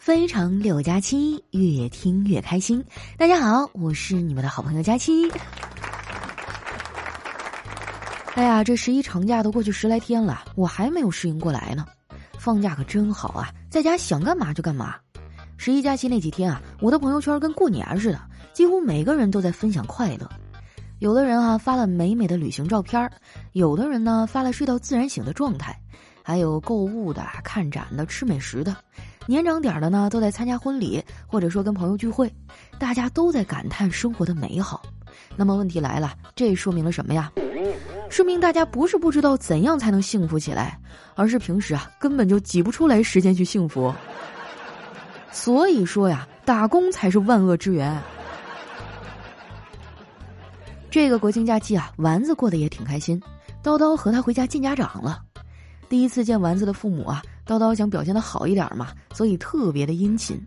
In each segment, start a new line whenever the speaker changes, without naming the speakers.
非常六加七，越听越开心。大家好，我是你们的好朋友佳期。哎呀，这十一长假都过去十来天了，我还没有适应过来呢。放假可真好啊，在家想干嘛就干嘛。十一假期那几天啊，我的朋友圈跟过年似的，几乎每个人都在分享快乐。有的人啊发了美美的旅行照片有的人呢发了睡到自然醒的状态，还有购物的、看展的、吃美食的。年长点的呢，都在参加婚礼，或者说跟朋友聚会，大家都在感叹生活的美好。那么问题来了，这说明了什么呀？说明大家不是不知道怎样才能幸福起来，而是平时啊根本就挤不出来时间去幸福。所以说呀，打工才是万恶之源。这个国庆假期啊，丸子过得也挺开心，叨叨和他回家见家长了。第一次见丸子的父母啊。叨叨想表现的好一点嘛，所以特别的殷勤。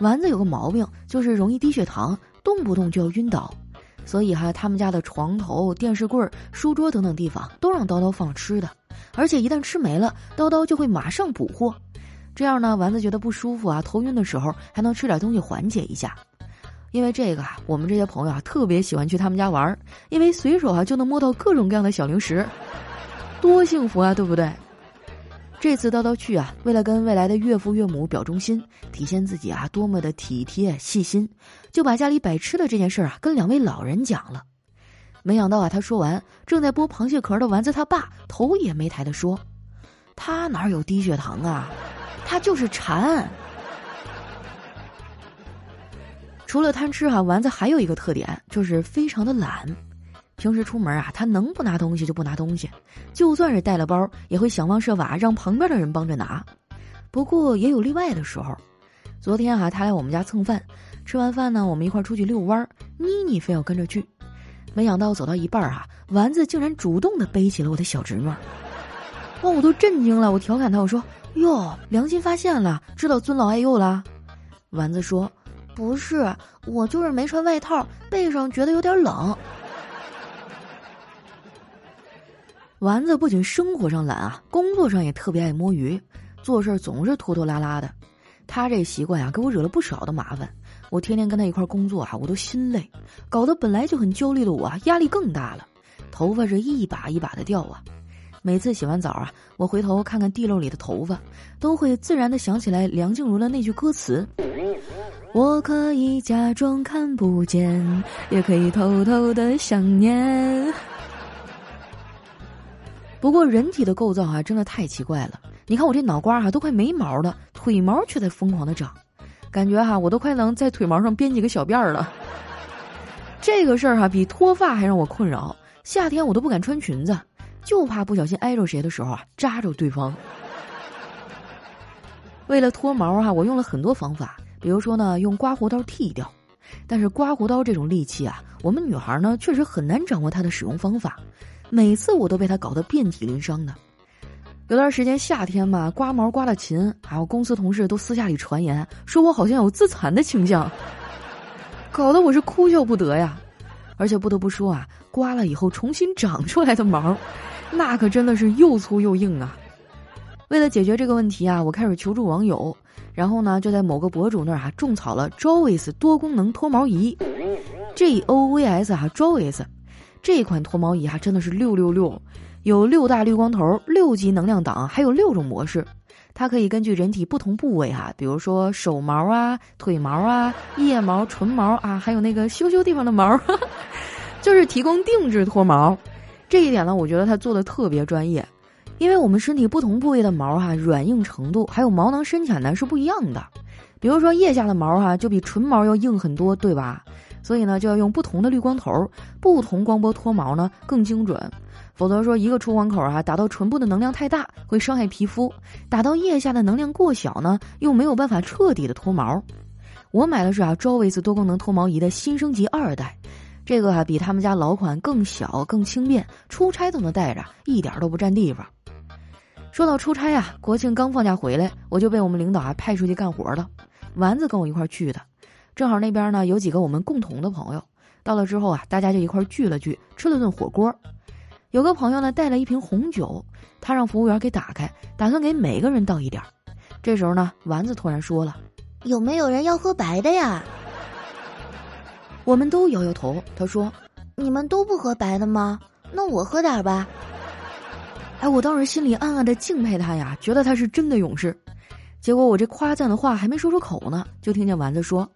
丸子有个毛病，就是容易低血糖，动不动就要晕倒。所以哈，他们家的床头、电视柜、书桌等等地方都让叨叨放吃的，而且一旦吃没了，叨叨就会马上补货。这样呢，丸子觉得不舒服啊，头晕的时候还能吃点东西缓解一下。因为这个啊，我们这些朋友啊特别喜欢去他们家玩，因为随手啊就能摸到各种各样的小零食，多幸福啊，对不对？这次叨叨去啊，为了跟未来的岳父岳母表忠心，体现自己啊多么的体贴细心，就把家里摆吃的这件事啊跟两位老人讲了。没想到啊，他说完，正在剥螃蟹壳的丸子他爸头也没抬的说：“他哪有低血糖啊？他就是馋。”除了贪吃哈，丸子还有一个特点，就是非常的懒。平时出门啊，他能不拿东西就不拿东西，就算是带了包，也会想方设法让旁边的人帮着拿。不过也有例外的时候。昨天啊，他来我们家蹭饭，吃完饭呢，我们一块出去遛弯儿，妮妮非要跟着去。没想到走到一半啊，丸子竟然主动的背起了我的小侄女，哇，我都震惊了。我调侃他，我说：“哟，良心发现了，知道尊老爱幼了。”丸子说：“不是，我就是没穿外套，背上觉得有点冷。”丸子不仅生活上懒啊，工作上也特别爱摸鱼，做事总是拖拖拉拉的。他这习惯啊，给我惹了不少的麻烦。我天天跟他一块工作啊，我都心累，搞得本来就很焦虑的我啊，压力更大了，头发是一把一把的掉啊。每次洗完澡啊，我回头看看地漏里的头发，都会自然的想起来梁静茹的那句歌词：“我可以假装看不见，也可以偷偷的想念。”不过人体的构造啊，真的太奇怪了。你看我这脑瓜哈都快没毛了，腿毛却在疯狂的长，感觉哈我都快能在腿毛上编几个小辫儿了。这个事儿哈比脱发还让我困扰，夏天我都不敢穿裙子，就怕不小心挨着谁的时候啊扎着对方。为了脱毛哈，我用了很多方法，比如说呢用刮胡刀剃掉，但是刮胡刀这种利器啊，我们女孩呢确实很难掌握它的使用方法。每次我都被他搞得遍体鳞伤的。有段时间夏天嘛，刮毛刮的勤，还有公司同事都私下里传言说我好像有自残的倾向，搞得我是哭笑不得呀。而且不得不说啊，刮了以后重新长出来的毛，那可真的是又粗又硬啊。为了解决这个问题啊，我开始求助网友，然后呢就在某个博主那儿啊种草了 Jovis 多功能脱毛仪，J O V S 啊 Jovis。这款脱毛仪啊，真的是六六六，有六大绿光头、六级能量档，还有六种模式。它可以根据人体不同部位哈，比如说手毛啊、腿毛啊、腋毛、唇毛啊，还有那个羞羞地方的毛，就是提供定制脱毛。这一点呢，我觉得它做的特别专业，因为我们身体不同部位的毛哈，软硬程度还有毛囊深浅呢是不一样的。比如说腋下的毛哈，就比唇毛要硬很多，对吧？所以呢，就要用不同的滤光头，不同光波脱毛呢更精准。否则说一个出光口啊，打到唇部的能量太大，会伤害皮肤；打到腋下的能量过小呢，又没有办法彻底的脱毛。我买的是啊 j o v i s 多功能脱毛仪的新升级二代，这个啊比他们家老款更小、更轻便，出差都能带着，一点都不占地方。说到出差啊，国庆刚放假回来，我就被我们领导啊派出去干活了。丸子跟我一块去的。正好那边呢有几个我们共同的朋友，到了之后啊，大家就一块聚了聚，吃了顿火锅。有个朋友呢带了一瓶红酒，他让服务员给打开，打算给每个人倒一点。这时候呢，丸子突然说了：“
有没有人要喝白的呀？
我们都摇摇头。他说：“
你们都不喝白的吗？那我喝点吧。”
哎，我当时心里暗暗的敬佩他呀，觉得他是真的勇士。结果我这夸赞的话还没说出口呢，就听见丸子说：“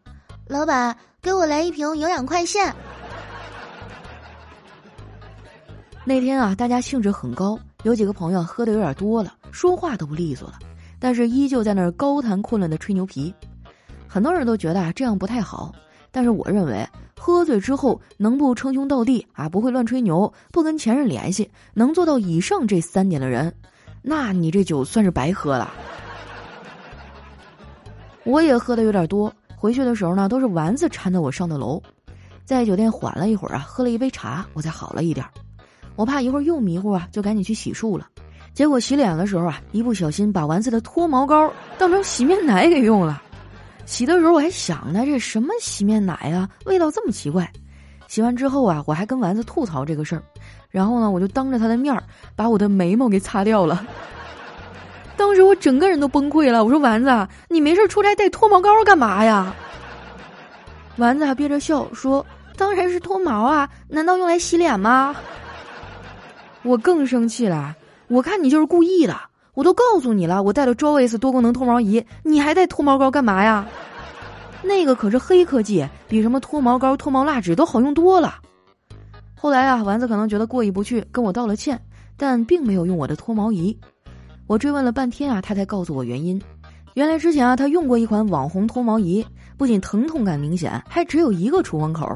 老板，给我来一瓶营养快线。”
那天啊，大家兴致很高，有几个朋友喝的有点多了，说话都不利索了，但是依旧在那儿高谈阔论的吹牛皮。很多人都觉得啊这样不太好，但是我认为，喝醉之后能不称兄道弟啊，不会乱吹牛，不跟前任联系，能做到以上这三点的人，那你这酒算是白喝了。我也喝的有点多，回去的时候呢，都是丸子搀着我上的楼，在酒店缓了一会儿啊，喝了一杯茶，我才好了一点。我怕一会儿又迷糊啊，就赶紧去洗漱了。结果洗脸的时候啊，一不小心把丸子的脱毛膏当成洗面奶给用了。洗的时候我还想呢，这什么洗面奶啊，味道这么奇怪。洗完之后啊，我还跟丸子吐槽这个事儿，然后呢，我就当着他的面儿把我的眉毛给擦掉了。当时我整个人都崩溃了，我说丸子，你没事出差带脱毛膏干嘛呀？丸子还憋着笑说：“当然是脱毛啊，难道用来洗脸吗？”我更生气了，我看你就是故意的，我都告诉你了，我带了 Joyce 多功能脱毛仪，你还带脱毛膏干嘛呀？那个可是黑科技，比什么脱毛膏、脱毛蜡纸都好用多了。后来啊，丸子可能觉得过意不去，跟我道了歉，但并没有用我的脱毛仪。我追问了半天啊，他才告诉我原因。原来之前啊，他用过一款网红脱毛仪，不仅疼痛感明显，还只有一个出风口。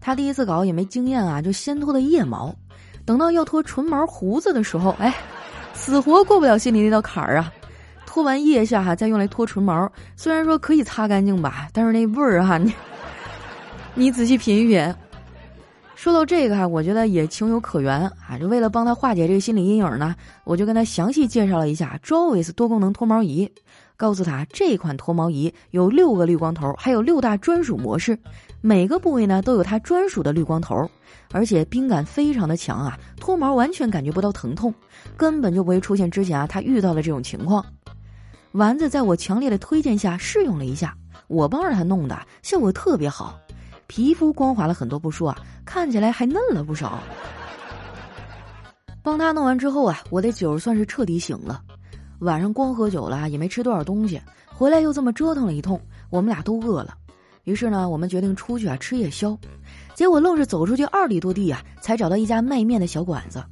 他第一次搞也没经验啊，就先脱的腋毛。等到要脱唇毛胡子的时候，哎，死活过不了心里那道坎儿啊。脱完腋下哈，再用来脱唇毛，虽然说可以擦干净吧，但是那味儿哈，你 你仔细品一品。说到这个哈，我觉得也情有可原啊。就为了帮他化解这个心理阴影呢，我就跟他详细介绍了一下 Joyce 多功能脱毛仪，告诉他这款脱毛仪有六个滤光头，还有六大专属模式，每个部位呢都有它专属的滤光头，而且冰感非常的强啊，脱毛完全感觉不到疼痛，根本就不会出现之前啊他遇到的这种情况。丸子在我强烈的推荐下试用了一下，我帮着他弄的，效果特别好。皮肤光滑了很多不说啊，看起来还嫩了不少。帮他弄完之后啊，我的酒算是彻底醒了。晚上光喝酒了，也没吃多少东西，回来又这么折腾了一通，我们俩都饿了。于是呢，我们决定出去啊吃夜宵。结果愣是走出去二里多地啊，才找到一家卖面的小馆子。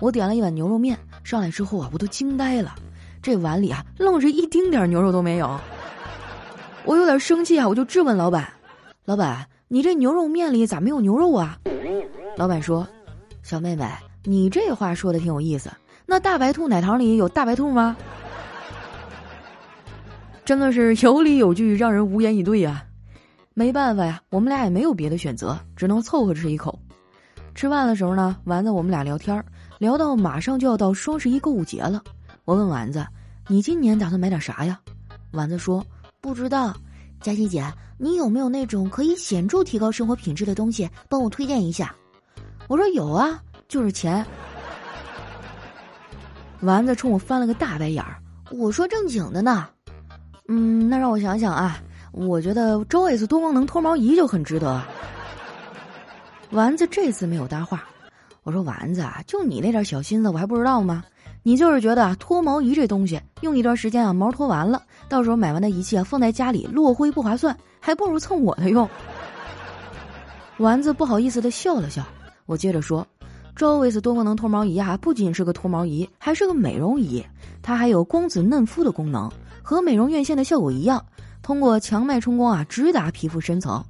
我点了一碗牛肉面，上来之后啊，我都惊呆了，这碗里啊，愣是一丁点牛肉都没有。我有点生气啊，我就质问老板：“老板。”你这牛肉面里咋没有牛肉啊？老板说：“小妹妹，你这话说的挺有意思。那大白兔奶糖里有大白兔吗？” 真的是有理有据，让人无言以对呀。没办法呀，我们俩也没有别的选择，只能凑合吃一口。吃饭的时候呢，丸子我们俩聊天，聊到马上就要到双十一购物节了。我问丸子：“你今年打算买点啥呀？”丸子说：“
不知道。”佳琪姐，你有没有那种可以显著提高生活品质的东西？帮我推荐一下。
我说有啊，就是钱。丸子冲我翻了个大白眼儿。
我说正经的呢。
嗯，那让我想想啊，我觉得周 S 多功能脱毛仪就很值得。丸子这次没有搭话。我说丸子啊，就你那点小心思，我还不知道吗？你就是觉得啊脱毛仪这东西用一段时间啊，毛脱完了，到时候买完的仪器啊放在家里落灰不划算，还不如蹭我的用。丸子不好意思的笑了笑，我接着说，Joyce 多功能脱毛仪啊，不仅是个脱毛仪，还是个美容仪，它还有光子嫩肤的功能，和美容院线的效果一样，通过强脉冲光啊，直达皮肤深层。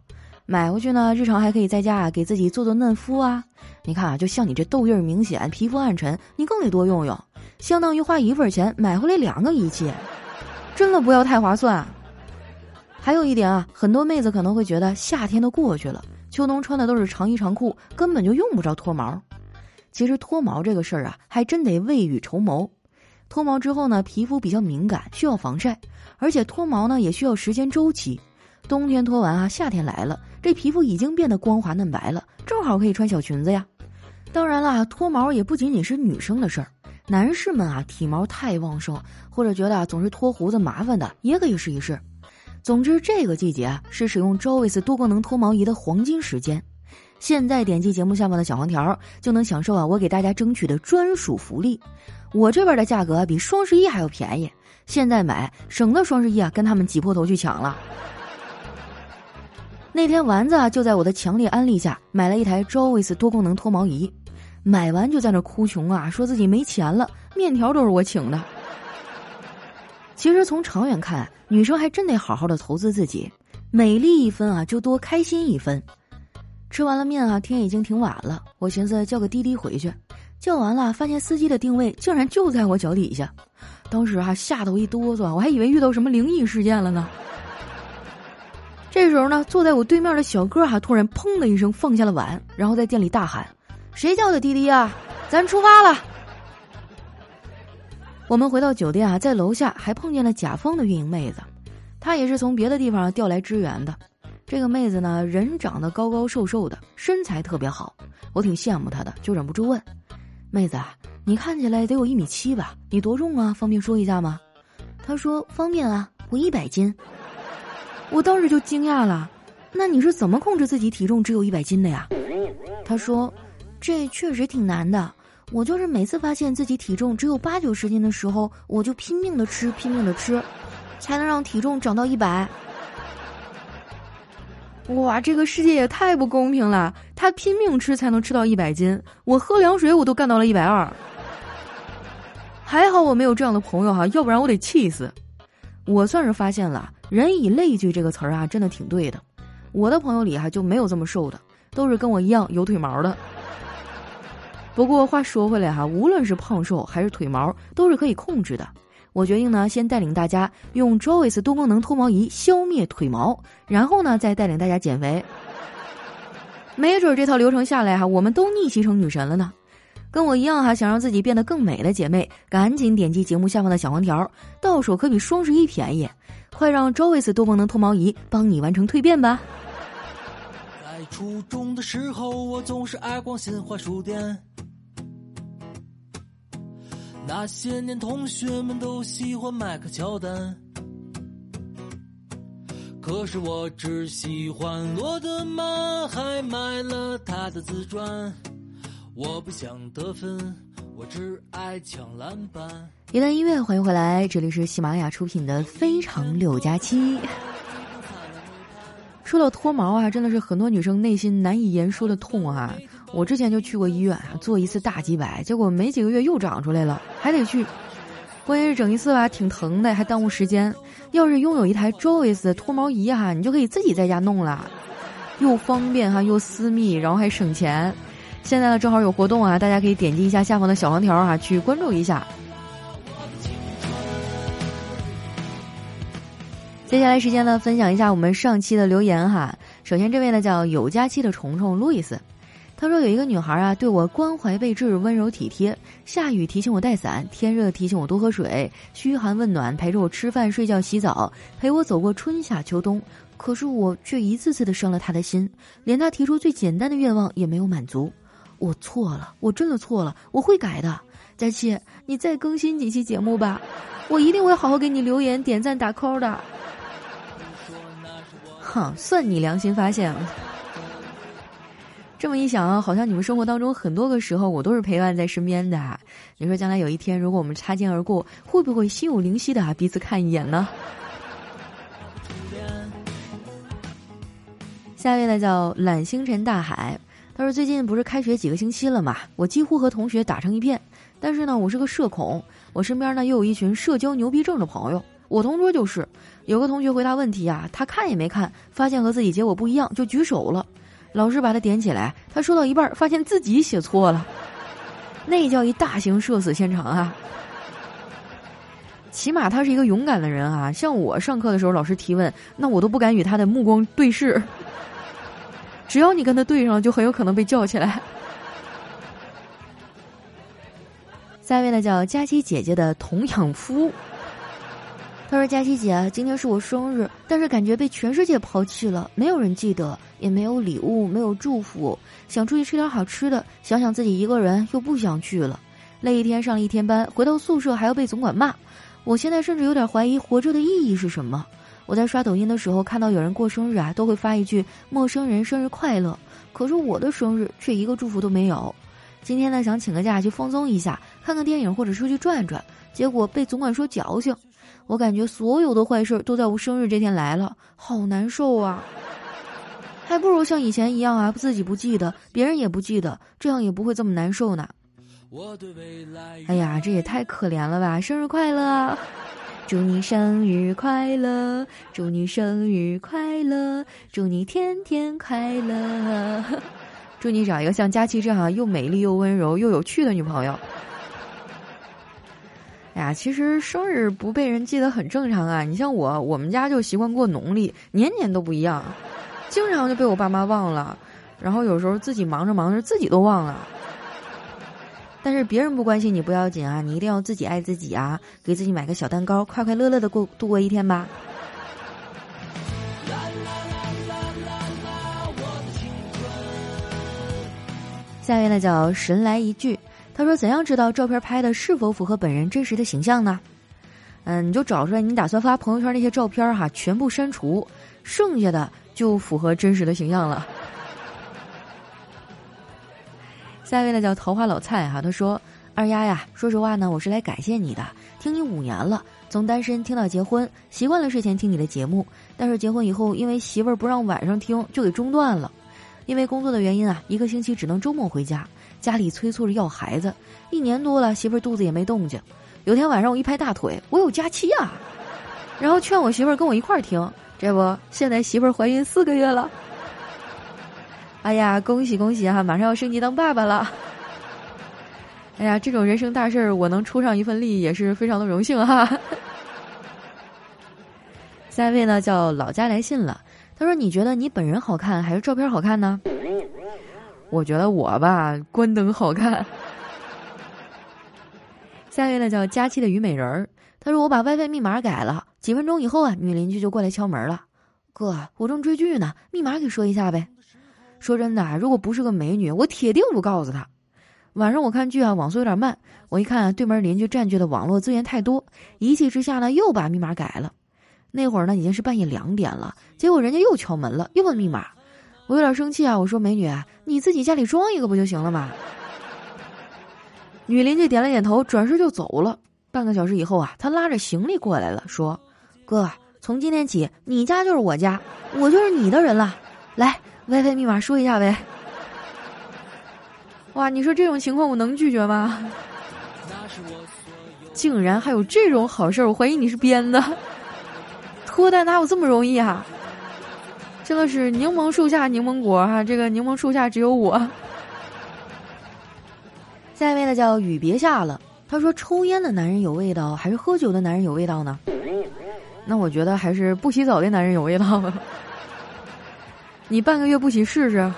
买回去呢，日常还可以在家啊给自己做做嫩肤啊。你看啊，就像你这痘印明显、皮肤暗沉，你更得多用用，相当于花一份钱买回来两个仪器，真的不要太划算。还有一点啊，很多妹子可能会觉得夏天都过去了，秋冬穿的都是长衣长裤，根本就用不着脱毛。其实脱毛这个事儿啊，还真得未雨绸缪。脱毛之后呢，皮肤比较敏感，需要防晒，而且脱毛呢也需要时间周期。冬天脱完啊，夏天来了，这皮肤已经变得光滑嫩白了，正好可以穿小裙子呀。当然啦，脱毛也不仅仅是女生的事儿，男士们啊，体毛太旺盛或者觉得啊总是脱胡子麻烦的，也可以试一试。总之，这个季节是使用 Joyce 多功能脱毛仪的黄金时间。现在点击节目下方的小黄条，就能享受啊我给大家争取的专属福利。我这边的价格比双十一还要便宜，现在买省得双十一啊跟他们挤破头去抢了。那天丸子啊就在我的强烈安利下买了一台 Joyce 多功能脱毛仪，买完就在那哭穷啊，说自己没钱了，面条都是我请的。其实从长远看，女生还真得好好的投资自己，美丽一分啊就多开心一分。吃完了面啊，天已经挺晚了，我寻思叫个滴滴回去。叫完了，发现司机的定位竟然就在我脚底下，当时啊吓得我一哆嗦，我还以为遇到什么灵异事件了呢。这时候呢，坐在我对面的小哥还突然砰的一声放下了碗，然后在店里大喊：“谁叫的滴滴啊？咱出发了！”我们回到酒店啊，在楼下还碰见了甲方的运营妹子，她也是从别的地方调来支援的。这个妹子呢，人长得高高瘦瘦的，身材特别好，我挺羡慕她的，就忍不住问：“妹子，你看起来得有一米七吧？你多重啊？方便说一下吗？”
她说：“方便啊，我一百斤。”
我当时就惊讶了，那你是怎么控制自己体重只有一百斤的呀？
她说：“这确实挺难的，我就是每次发现自己体重只有八九十斤的时候，我就拼命的吃，拼命的吃，才能让体重长到一百。”
哇，这个世界也太不公平了！他拼命吃才能吃到一百斤，我喝凉水我都干到了一百二。还好我没有这样的朋友哈，要不然我得气死。我算是发现了“人以类聚”这个词儿啊，真的挺对的。我的朋友里哈就没有这么瘦的，都是跟我一样有腿毛的。不过话说回来哈，无论是胖瘦还是腿毛，都是可以控制的。我决定呢，先带领大家用 Joyce 多功能脱毛仪消灭腿毛，然后呢，再带领大家减肥。没准这套流程下来哈，我们都逆袭成女神了呢。跟我一样哈，想让自己变得更美的姐妹，赶紧点击节目下方的小黄条，到手可比双十一便宜。快让 Joyce 多功能脱毛仪帮你完成蜕变吧！
在初中的时候，我总是爱逛新华书店。那些年，同学们都喜欢迈克乔丹，可是我只喜欢罗德曼，还买了他的自传。我不想得分，我只爱抢篮板。
一段音乐，欢迎回来，这里是喜马拉雅出品的《非常六加七》。说到脱毛啊，真的是很多女生内心难以言说的痛啊！我之前就去过医院啊做一次大几百，结果没几个月又长出来了，还得去。关键是整一次吧，挺疼的，还耽误时间。要是拥有一台 Joyce 脱毛仪哈，你就可以自己在家弄了，又方便哈，又私密，然后还省钱。现在呢，正好有活动啊，大家可以点击一下下方的小黄条啊，去关注一下。接下来时间呢，分享一下我们上期的留言哈。首先这位呢叫有假期的虫虫路易斯，他说有一个女孩啊，对我关怀备至、温柔体贴，下雨提醒我带伞，天热提醒我多喝水，嘘寒问暖，陪着我吃饭、睡觉、洗澡，陪我走过春夏秋冬。可是我却一次次的伤了她的心，连她提出最简单的愿望也没有满足。我错了，我真的错了，我会改的。佳期，你再更新几期节目吧，我一定会好好给你留言、点赞、打 call 的。哼，算你良心发现了。这么一想啊，好像你们生活当中很多个时候，我都是陪伴在身边的。你说将来有一天，如果我们擦肩而过，会不会心有灵犀的啊彼此看一眼呢？下一位呢叫懒星辰大海。他说：“最近不是开学几个星期了嘛，我几乎和同学打成一片。但是呢，我是个社恐，我身边呢又有一群社交牛逼症的朋友。我同桌就是，有个同学回答问题啊，他看也没看，发现和自己结果不一样就举手了，老师把他点起来，他说到一半发现自己写错了，那叫一大型社死现场啊！起码他是一个勇敢的人啊，像我上课的时候老师提问，那我都不敢与他的目光对视。”只要你跟他对上了，就很有可能被叫起来。下一位呢，叫佳琪姐姐的童养夫。他说：“佳琪姐，今天是我生日，但是感觉被全世界抛弃了，没有人记得，也没有礼物，没有祝福。想出去吃点好吃的，想想自己一个人又不想去了。累一天上了一天班，回到宿舍还要被总管骂。我现在甚至有点怀疑活着的意义是什么。”我在刷抖音的时候看到有人过生日啊，都会发一句“陌生人生日快乐”，可是我的生日却一个祝福都没有。今天呢，想请个假去放松一下，看看电影或者出去转转，结果被总管说矫情。我感觉所有的坏事都在我生日这天来了，好难受啊！还不如像以前一样啊，自己不记得，别人也不记得，这样也不会这么难受呢。哎呀，这也太可怜了吧！生日快乐，祝你生日快乐，祝你生日快乐，祝你天天快乐，祝你找一个像佳琪这样又美丽又温柔又有趣的女朋友。哎呀，其实生日不被人记得很正常啊。你像我，我们家就习惯过农历，年年都不一样，经常就被我爸妈忘了，然后有时候自己忙着忙着自己都忘了。但是别人不关心你不要紧啊，你一定要自己爱自己啊，给自己买个小蛋糕，快快乐乐的过度过一天吧。下面呢叫神来一句，他说：“怎样知道照片拍的是否符合本人真实的形象呢？嗯，你就找出来你打算发朋友圈那些照片哈，全部删除，剩下的就符合真实的形象了。”下一位呢叫桃花老蔡哈，他说：“二丫呀，说实话呢，我是来感谢你的。听你五年了，从单身听到结婚，习惯了睡前听你的节目。但是结婚以后，因为媳妇儿不让晚上听，就给中断了。因为工作的原因啊，一个星期只能周末回家，家里催促着要孩子，一年多了，媳妇儿肚子也没动静。有天晚上我一拍大腿，我有假期啊，然后劝我媳妇儿跟我一块儿听。这不，现在媳妇儿怀孕四个月了。”哎呀，恭喜恭喜哈！马上要升级当爸爸了。哎呀，这种人生大事儿，我能出上一份力也是非常的荣幸哈。下一位呢，叫老家来信了。他说：“你觉得你本人好看还是照片好看呢？”我觉得我吧，关灯好看。下一位呢，叫佳期的虞美人儿。他说：“我把 WiFi 密码改了，几分钟以后啊，女邻居就过来敲门了。哥，我正追剧呢，密码给说一下呗。”说真的啊，如果不是个美女，我铁定不告诉她。晚上我看剧啊，网速有点慢，我一看对门邻居占据的网络资源太多，一气之下呢，又把密码改了。那会儿呢，已经是半夜两点了，结果人家又敲门了，又问密码。我有点生气啊，我说：“美女，你自己家里装一个不就行了吗？”女邻居点了点头，转身就走了。半个小时以后啊，她拉着行李过来了，说：“哥，从今天起，你家就是我家，我就是你的人了。来。” WiFi 密码说一下呗！哇，你说这种情况我能拒绝吗？竟然还有这种好事儿，我怀疑你是编的。脱单哪有这么容易啊？真的是柠檬树下柠檬果哈，这个柠檬树下只有我。下一位呢叫雨别下了，他说抽烟的男人有味道，还是喝酒的男人有味道呢？那我觉得还是不洗澡的男人有味道。你半个月不洗试试。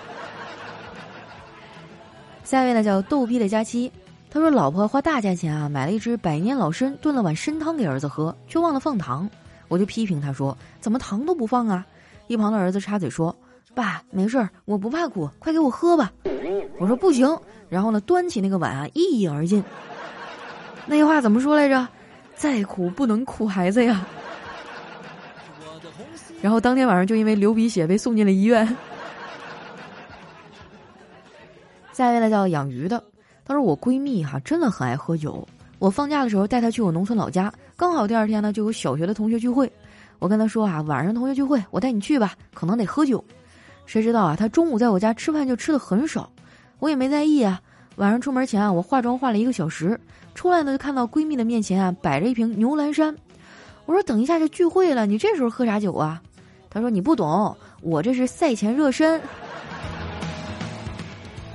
下一位呢叫逗逼的佳期，他说老婆花大价钱啊买了一只百年老参，炖了碗参汤给儿子喝，却忘了放糖。我就批评他说怎么糖都不放啊？一旁的儿子插嘴说：“爸，没事儿，我不怕苦，快给我喝吧。”我说不行，然后呢端起那个碗啊一饮而尽。那句话怎么说来着？再苦不能苦孩子呀。然后当天晚上就因为流鼻血被送进了医院。下一位呢叫养鱼的，他说我闺蜜哈真的很爱喝酒，我放假的时候带她去我农村老家，刚好第二天呢就有小学的同学聚会，我跟她说啊晚上同学聚会我带你去吧，可能得喝酒，谁知道啊她中午在我家吃饭就吃的很少，我也没在意啊，晚上出门前啊我化妆化了一个小时，出来呢就看到闺蜜的面前啊摆着一瓶牛栏山，我说等一下就聚会了，你这时候喝啥酒啊？他说：“你不懂，我这是赛前热身。”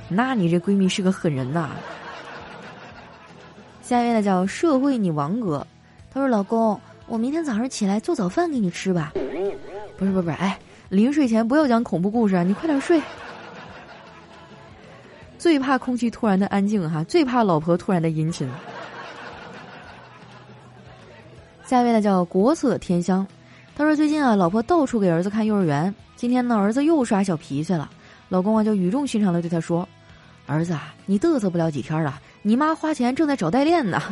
那你这闺蜜是个狠人呐。下一位呢叫社会你王哥，他说：“老公，我明天早上起来做早饭给你吃吧。”不是不是不是，哎，临睡前不要讲恐怖故事啊，你快点睡。最怕空气突然的安静哈，最怕老婆突然的殷勤。下一位呢叫国色天香。他说：“最近啊，老婆到处给儿子看幼儿园。今天呢，儿子又耍小脾气了。老公啊，就语重心长的对他说：‘儿子啊，你嘚瑟不了几天了，你妈花钱正在找代练呢。’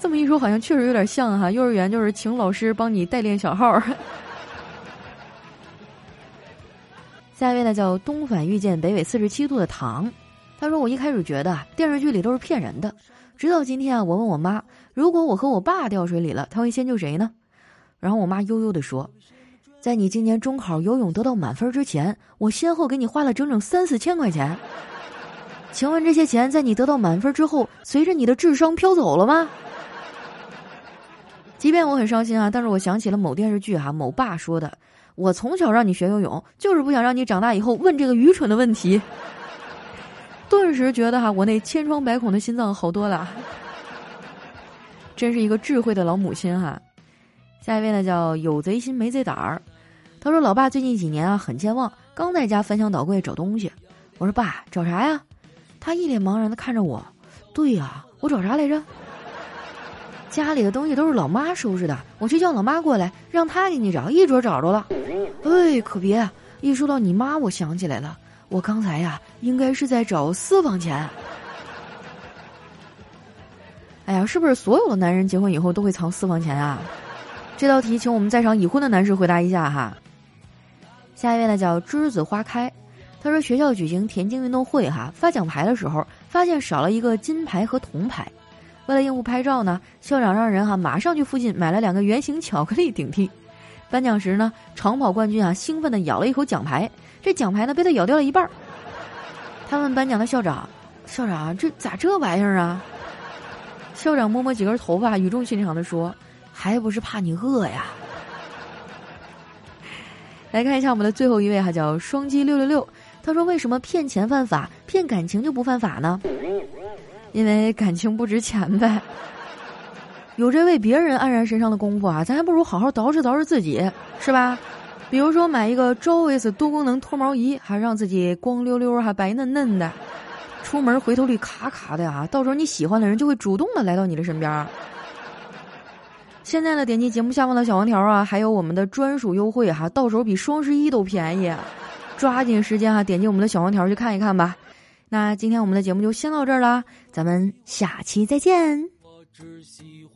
这么一说，好像确实有点像哈。幼儿园就是请老师帮你代练小号。下一位呢叫东返遇见北纬四十七度的糖，他说我一开始觉得电视剧里都是骗人的，直到今天啊，我问我妈，如果我和我爸掉水里了，他会先救谁呢？然后我妈悠悠的说，在你今年中考游泳得到满分之前，我先后给你花了整整三四千块钱。请问这些钱在你得到满分之后，随着你的智商飘走了吗？即便我很伤心啊，但是我想起了某电视剧哈，某爸说的。我从小让你学游泳，就是不想让你长大以后问这个愚蠢的问题。顿时觉得哈，我那千疮百孔的心脏好多了。真是一个智慧的老母亲哈。下一位呢叫有贼心没贼胆儿，他说：“老爸最近几年啊很健忘，刚在家翻箱倒柜找东西。”我说：“爸，找啥呀？”他一脸茫然的看着我。对呀，我找啥来着？家里的东西都是老妈收拾的，我去叫老妈过来，让她给你找，一准找着了。哎，可别！一说到你妈，我想起来了，我刚才呀，应该是在找私房钱。哎呀，是不是所有的男人结婚以后都会藏私房钱啊？这道题，请我们在场已婚的男士回答一下哈。下一位呢，叫栀子花开，他说学校举行田径运动会哈，发奖牌的时候发现少了一个金牌和铜牌。为了应付拍照呢，校长让人哈马上去附近买了两个圆形巧克力顶替。颁奖时呢，长跑冠军啊兴奋地咬了一口奖牌，这奖牌呢被他咬掉了一半。他问颁奖的校长：“校长，这咋这玩意儿啊？”校长摸摸几根头发，语重心长地说：“还不是怕你饿呀。”来看一下我们的最后一位哈，叫双击六六六。他说：“为什么骗钱犯法，骗感情就不犯法呢？”因为感情不值钱呗，有这为别人黯然神伤的功夫啊，咱还不如好好捯饬捯饬自己，是吧？比如说买一个超 S 多功能脱毛仪，还让自己光溜溜还白嫩嫩的，出门回头率卡卡的呀，到时候你喜欢的人就会主动的来到你的身边。现在呢，点击节目下方的小黄条啊，还有我们的专属优惠哈，到时候比双十一都便宜，抓紧时间哈，点击我们的小黄条去看一看吧。那今天我们的节目就先到这儿了，咱们下期再见。我只希望